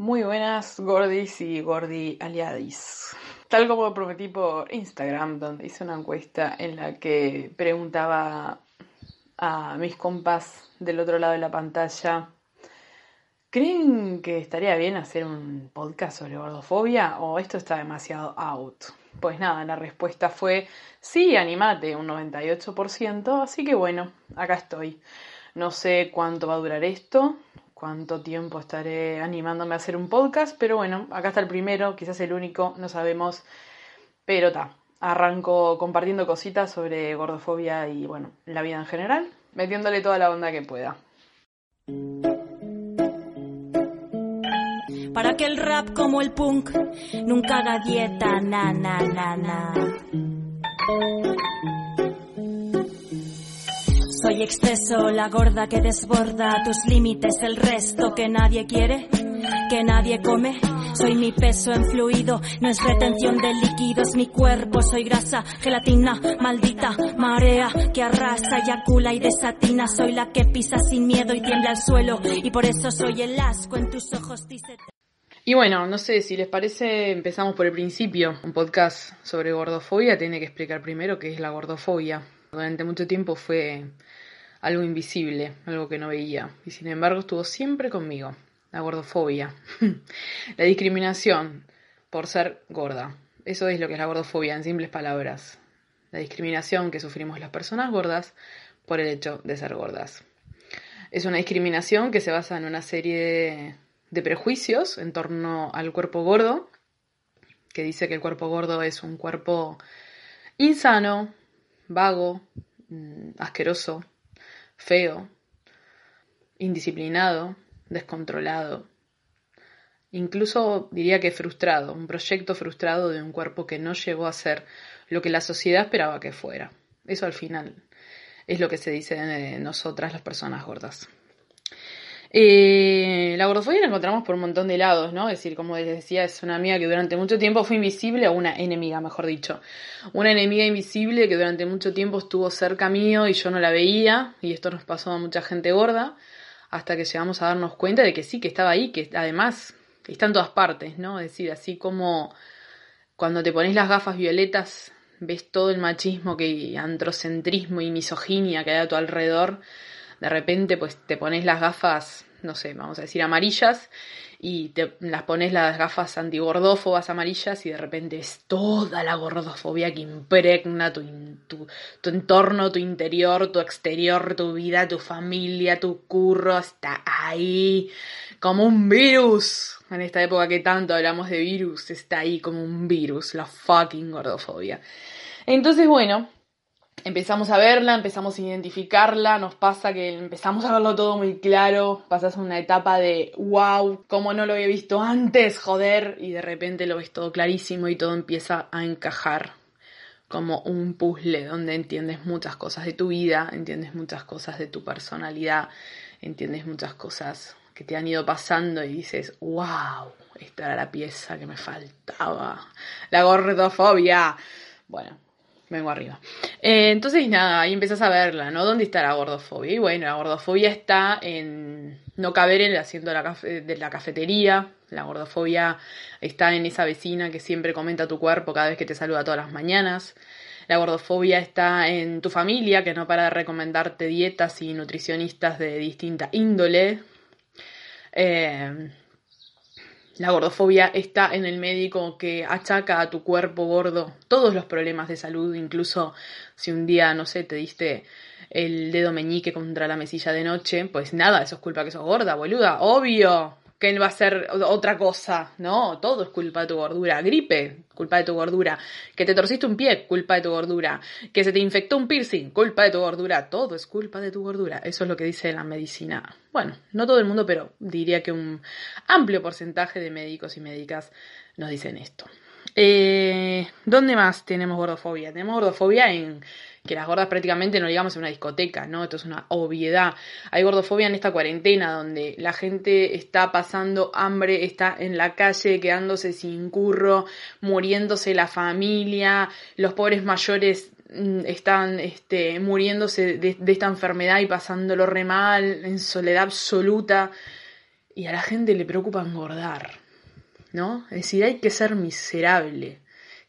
Muy buenas gordis y gordi aliadis. Tal como prometí por Instagram, donde hice una encuesta en la que preguntaba a mis compas del otro lado de la pantalla, ¿creen que estaría bien hacer un podcast sobre gordofobia o esto está demasiado out? Pues nada, la respuesta fue sí, animate, un 98%, así que bueno, acá estoy. No sé cuánto va a durar esto, cuánto tiempo estaré animándome a hacer un podcast, pero bueno, acá está el primero, quizás el único, no sabemos, pero está. Arranco compartiendo cositas sobre gordofobia y bueno, la vida en general, metiéndole toda la onda que pueda. Para que el rap como el punk nunca haga dieta, na na na na. Exceso, la gorda que desborda tus límites, el resto que nadie quiere, que nadie come. Soy mi peso en fluido, no es retención de líquidos, mi cuerpo, soy grasa, gelatina, maldita marea que arrasa, eyacula y desatina. Soy la que pisa sin miedo y tiembla al suelo, y por eso soy el asco en tus ojos, dice. Y bueno, no sé si les parece, empezamos por el principio. Un podcast sobre gordofobia tiene que explicar primero qué es la gordofobia. Durante mucho tiempo fue algo invisible, algo que no veía, y sin embargo estuvo siempre conmigo, la gordofobia, la discriminación por ser gorda. Eso es lo que es la gordofobia en simples palabras. La discriminación que sufrimos las personas gordas por el hecho de ser gordas. Es una discriminación que se basa en una serie de, prejuicios en torno al cuerpo gordo, que dice que el cuerpo gordo es un cuerpo insano, vago, mm, asqueroso, feo, indisciplinado, descontrolado, incluso diría que frustrado, un proyecto frustrado de un cuerpo que no llegó a ser lo que la sociedad esperaba que fuera. Eso al final es lo que se dice de nosotras las personas gordas. Eh, la gordofobia la encontramos por un montón de lados, ¿no? Es decir, como les decía, es una amiga que durante mucho tiempo fue invisible, o una enemiga, mejor dicho. Una enemiga invisible que durante mucho tiempo estuvo cerca mío y yo no la veía, y esto nos pasó a mucha gente gorda, hasta que llegamos a darnos cuenta de que sí, que estaba ahí, que además está en todas partes, ¿no? Es decir, así como cuando te pones las gafas violetas, ves todo el machismo que androcentrismo y misoginia que hay a tu alrededor de repente pues te pones las gafas, no sé, vamos a decir amarillas, y te las pones las gafas antigordófobas amarillas y de repente es toda la gordofobia que impregna tu, tu, tu, entorno, tu interior, tu exterior, tu vida, tu familia, tu curro, está ahí como un virus. En esta época que tanto hablamos de virus, está ahí como un virus, la fucking gordofobia. Entonces, bueno, empezamos a verla, empezamos a identificarla, nos pasa que empezamos a verlo todo muy claro, pasas una etapa de wow, como no lo había visto antes, joder, y de repente lo ves todo clarísimo y todo empieza a encajar como un puzzle donde entiendes muchas cosas de tu vida, entiendes muchas cosas de tu personalidad, entiendes muchas cosas que te han ido pasando y dices, wow, esta era la pieza que me faltaba, la gordofobia. Bueno, vengo arriba. Eh, entonces, nada, ahí empezás a verla, ¿no? ¿Dónde está la gordofobia? Y bueno, la gordofobia está en no caber en el asiento de la, cafetería. La gordofobia está en esa vecina que siempre comenta tu cuerpo cada vez que te saluda todas las mañanas. La gordofobia está en tu familia, que no para de recomendarte dietas y nutricionistas de distinta índole. Eh, la gordofobia está en el médico que achaca a tu cuerpo gordo todos los problemas de salud, incluso si un día, no sé, te diste el dedo meñique contra la mesilla de noche, pues nada, eso es culpa que sos gorda, boluda, obvio que va a ser otra cosa, ¿no? Todo es culpa de tu gordura. Gripe, culpa de tu gordura. Que te torciste un pie, culpa de tu gordura. Que se te infectó un piercing, culpa de tu gordura. Todo es culpa de tu gordura. Eso es lo que dice la medicina. Bueno, no todo el mundo, pero diría que un amplio porcentaje de médicos y médicas nos dicen esto. Eh, ¿Dónde más tenemos gordofobia? Tenemos gordofobia en que las gordas prácticamente no llegamos a una discoteca, ¿no? Esto es una obviedad. Hay gordofobia en esta cuarentena donde la gente está pasando hambre, está en la calle quedándose sin curro, muriéndose la familia, los pobres mayores mm, están este, muriéndose de, de esta enfermedad y pasándolo re mal, en soledad absoluta. y a la gente le preocupa engordar, ¿no? Es decir, hay que ser miserable.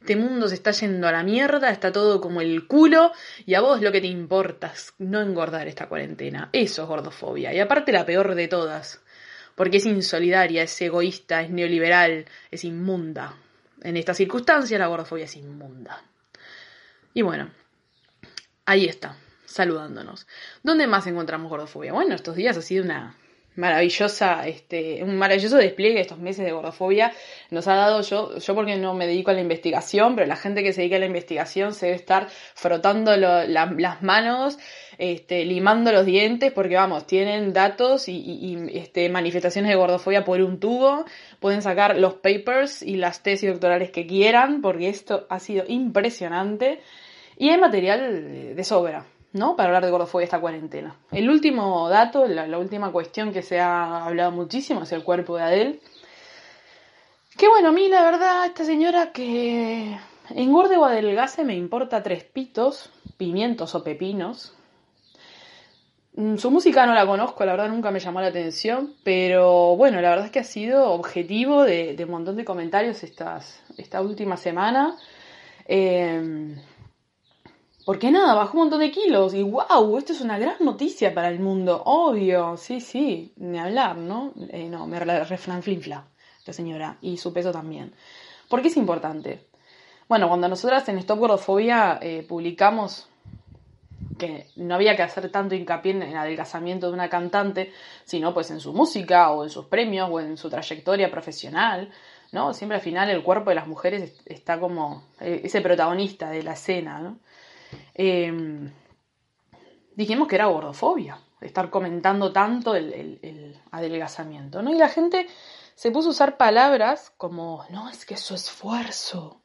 Este mundo se está yendo a la mierda, está todo como el culo y a vos lo que te importa es no engordar esta cuarentena. Eso es gordofobia. Y aparte la peor de todas, porque es insolidaria, es egoísta, es neoliberal, es inmunda. En estas circunstancias la gordofobia es inmunda. Y bueno, ahí está, saludándonos. ¿Dónde más encontramos gordofobia? Bueno, estos días ha sido una maravillosa, este, un maravilloso despliegue estos meses de gordofobia nos ha dado. Yo, yo porque no me dedico a la investigación, pero la gente que se dedica a la investigación se debe estar frotando las manos, este, limando los dientes, porque vamos, tienen datos y, y, este, manifestaciones de gordofobia por un tubo, pueden sacar los papers y las tesis doctorales que quieran, porque esto ha sido impresionante. Y hay material de sobra. ¿No? Para hablar de gordofobia esta cuarentena. El último dato, la, última cuestión que se ha hablado muchísimo es el cuerpo de Adele. Que bueno, a mí la verdad, esta señora que engorde o adelgase me importa tres pitos, pimientos o pepinos. Mm, su música no la conozco, la verdad nunca me llamó la atención, pero bueno, la verdad es que ha sido objetivo de, un montón de comentarios esta última semana. Eh, porque nada, bajó un montón de kilos y wow, esto es una gran noticia para el mundo, obvio, sí, sí, ni hablar, ¿no? Eh, no, me reflanflinfla la señora y su peso también. ¿Por qué es importante? Bueno, cuando nosotras en Stop Gordofobia eh, publicamos que no había que hacer tanto hincapié en el adelgazamiento de una cantante, sino pues en su música o en sus premios o en su trayectoria profesional, ¿no? Siempre al final el cuerpo de las mujeres está como eh, ese protagonista de la escena, ¿no? Em, dijimos que era gordofobia, estar comentando tanto el, adelgazamiento, ¿no? Y la gente se puso a usar palabras como, no, es que su esfuerzo,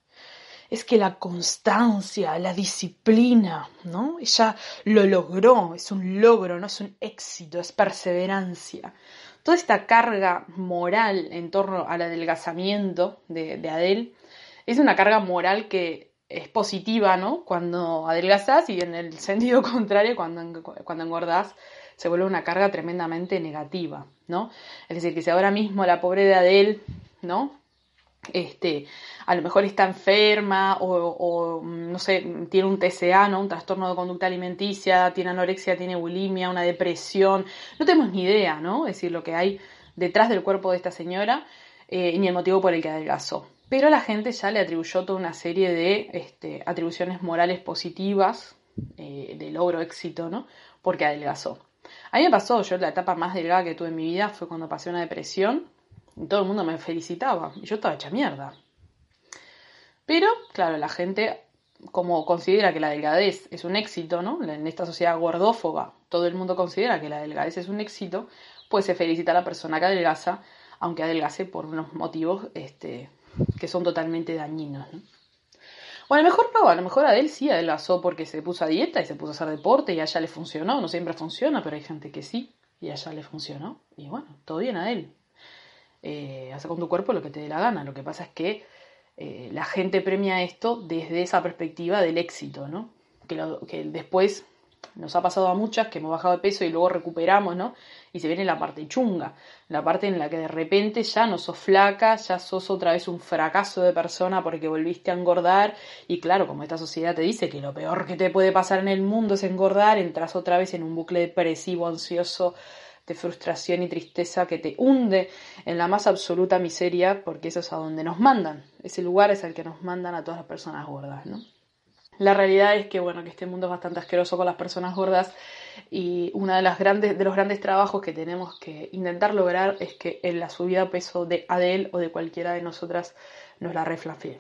es que la constancia, la disciplina, ¿no? Ella lo logró, es un logro, no es un éxito, es perseverancia. Toda esta carga moral en torno al adelgazamiento de, de Adele es una carga moral que es positiva, ¿no? Cuando adelgazas y en el sentido contrario, cuando, cuando engordás, se vuelve una carga tremendamente negativa, ¿no? Es decir, que si ahora mismo la pobre de Adele, ¿no? Este, a lo mejor está enferma o, o, no sé, tiene un TCA, ¿no? Un trastorno de conducta alimenticia, tiene anorexia, tiene bulimia, una depresión, no tenemos ni idea, ¿no? Es decir, lo que hay detrás del cuerpo de esta señora eh, ni el motivo por el que adelgazó pero la gente ya le atribuyó toda una serie de este, atribuciones morales positivas eh, de logro, éxito, ¿no? Porque adelgazó. A mí me pasó, yo la etapa más delgada que tuve en mi vida fue cuando pasé una depresión y todo el mundo me felicitaba y yo estaba hecha mierda. Pero, claro, la gente, como considera que la delgadez es un éxito, ¿no? En esta sociedad gordófoba, todo el mundo considera que la delgadez es un éxito, pues se felicita a la persona que adelgaza, aunque adelgace por unos motivos este, que son totalmente dañinos. ¿no? O a lo mejor no, a lo mejor a él sí adelgazó porque se puso a dieta y se puso a hacer deporte y a ella le funcionó. No siempre funciona, pero hay gente que sí y a ella le funcionó. Y bueno, todo bien a él. Eh, con tu cuerpo lo que te dé la gana. Lo que pasa es que eh, la gente premia esto desde esa perspectiva del éxito, ¿no? Que, que después nos ha pasado a muchas que hemos bajado de peso y luego recuperamos, ¿no? Y se viene la parte chunga, la parte en la que de repente ya no sos flaca, ya sos otra vez un fracaso de persona porque volviste a engordar. Y claro, como esta sociedad te dice que lo peor que te puede pasar en el mundo es engordar, entras otra vez en un bucle depresivo, ansioso, de frustración y tristeza que te hunde en la más absoluta miseria, porque eso es a donde nos mandan. Ese lugar es al que nos mandan a todas las personas gordas, ¿no? La realidad es que, bueno, que este mundo es bastante asqueroso con las personas gordas y uno de, de los grandes trabajos que tenemos que intentar lograr es que en la subida de peso de Adele o de cualquiera de nosotras nos la reflanfle,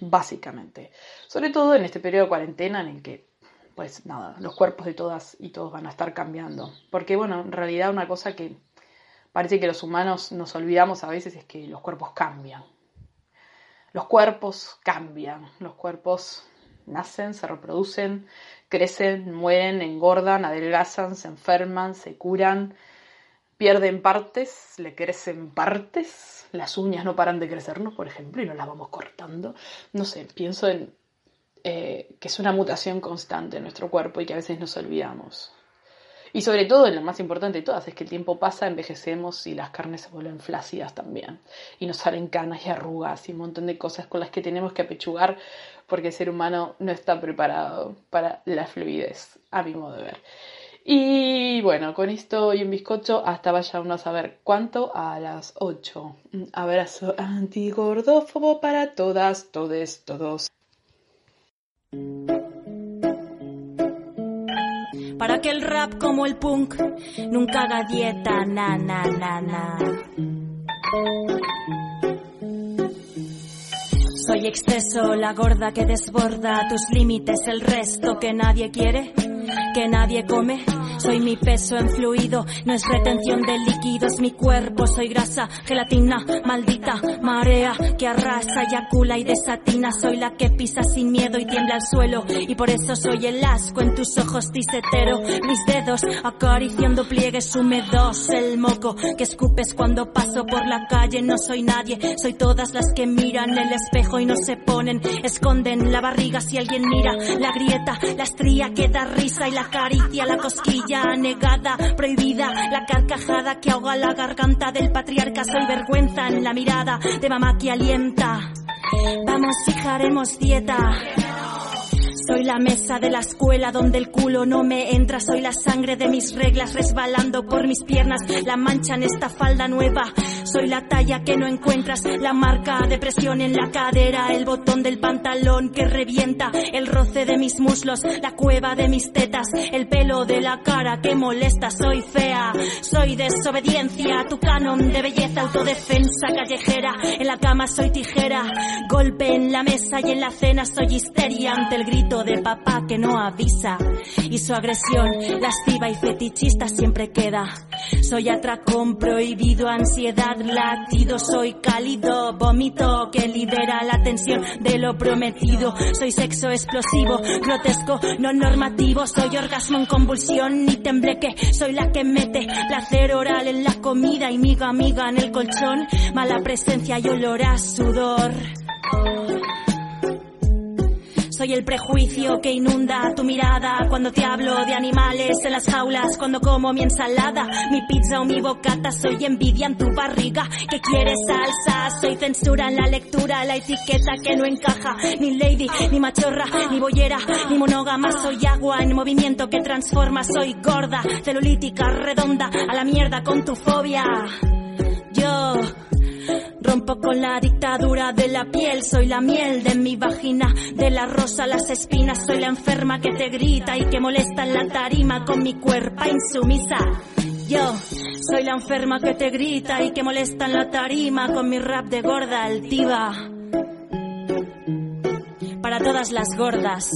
básicamente. Sobre todo en este periodo de cuarentena en el que, pues nada, los cuerpos de todas y todos van a estar cambiando. Porque, bueno, en realidad una cosa que parece que los humanos nos olvidamos a veces es que los cuerpos cambian. Los cuerpos cambian, los cuerpos nacen, se reproducen, crecen, mueren, engordan, adelgazan, se enferman, se curan, pierden partes, le crecen partes, las uñas no paran de crecernos, por ejemplo, y nos las vamos cortando. No sé, pienso en eh, que es una mutación constante en nuestro cuerpo y que a veces nos olvidamos. Y sobre todo, lo más importante de todas, es que el tiempo pasa, envejecemos y las carnes se vuelven flácidas también. Y nos salen canas y arrugas y un montón de cosas con las que tenemos que apechugar porque el ser humano no está preparado para la fluidez, a mi modo de ver. Y bueno, con esto y un bizcocho, hasta vayamos a ver cuánto a las 8. Un abrazo antigordófobo para todas, todes, todos. Para que el rap como el punk nunca haga dieta, na, na, na, na. Soy exceso, la gorda que desborda tus límites, el resto que nadie quiere que nadie come. Soy mi peso en fluido, no es retención de líquidos, mi cuerpo soy grasa, gelatina, maldita marea que arrasa, eyacula y desatina. Soy la que pisa sin miedo y tiembla al suelo, y por eso soy el asco en tus ojos tisetero. Mis dedos acariciando pliegues húmedos, el moco que escupes cuando paso por la calle. No soy nadie, soy todas las que miran el espejo y no se ponen, esconden la barriga si alguien mira la grieta, la estría que da risa y la caricia, la cosquilla negada, prohibida, la carcajada que ahoga la garganta del patriarca. Soy vergüenza en la mirada de mamá que alienta. Vamos, hija, haremos dieta. Soy la mesa de la escuela donde el culo no me entra. Soy la sangre de mis reglas resbalando por mis piernas. La mancha en esta falda nueva. Soy la talla que no encuentras. La marca de presión en la cadera. El botón del pantalón que revienta. El roce de mis muslos. La cueva de mis tetas. El pelo de la cara que molesta. Soy fea. Soy desobediencia. Tu canon de belleza. Autodefensa callejera. En la cama soy tijera. Golpe en la mesa y en la cena soy histeria ante el grito de papá que no avisa y su agresión lasciva y fetichista siempre queda. Soy atracón prohibido, ansiedad, latido, soy cálido, vómito que libera la tensión de lo prometido. Soy sexo explosivo, grotesco, no normativo, soy orgasmo en convulsión ni tembleque, soy la que mete placer oral en la comida y miga amiga en el colchón, mala presencia y olor a sudor. Soy el prejuicio que inunda tu mirada cuando te hablo de animales en las jaulas, cuando como mi ensalada, mi pizza o mi bocata. Soy envidia en tu barriga que quieres salsa. Soy censura en la lectura, la etiqueta que no encaja. Ni lady, ni machorra, ni boyera, ni monógama. Soy agua en movimiento que transforma. Soy gorda, celulítica, redonda, a la mierda con tu fobia. Rompo con la dictadura de la piel, soy la miel de mi vagina, de la rosa las espinas, soy la enferma que te grita y que molesta en la tarima con mi cuerpo insumisa. Yo soy la enferma que te grita y que molesta en la tarima con mi rap de gorda altiva. Para todas las gordas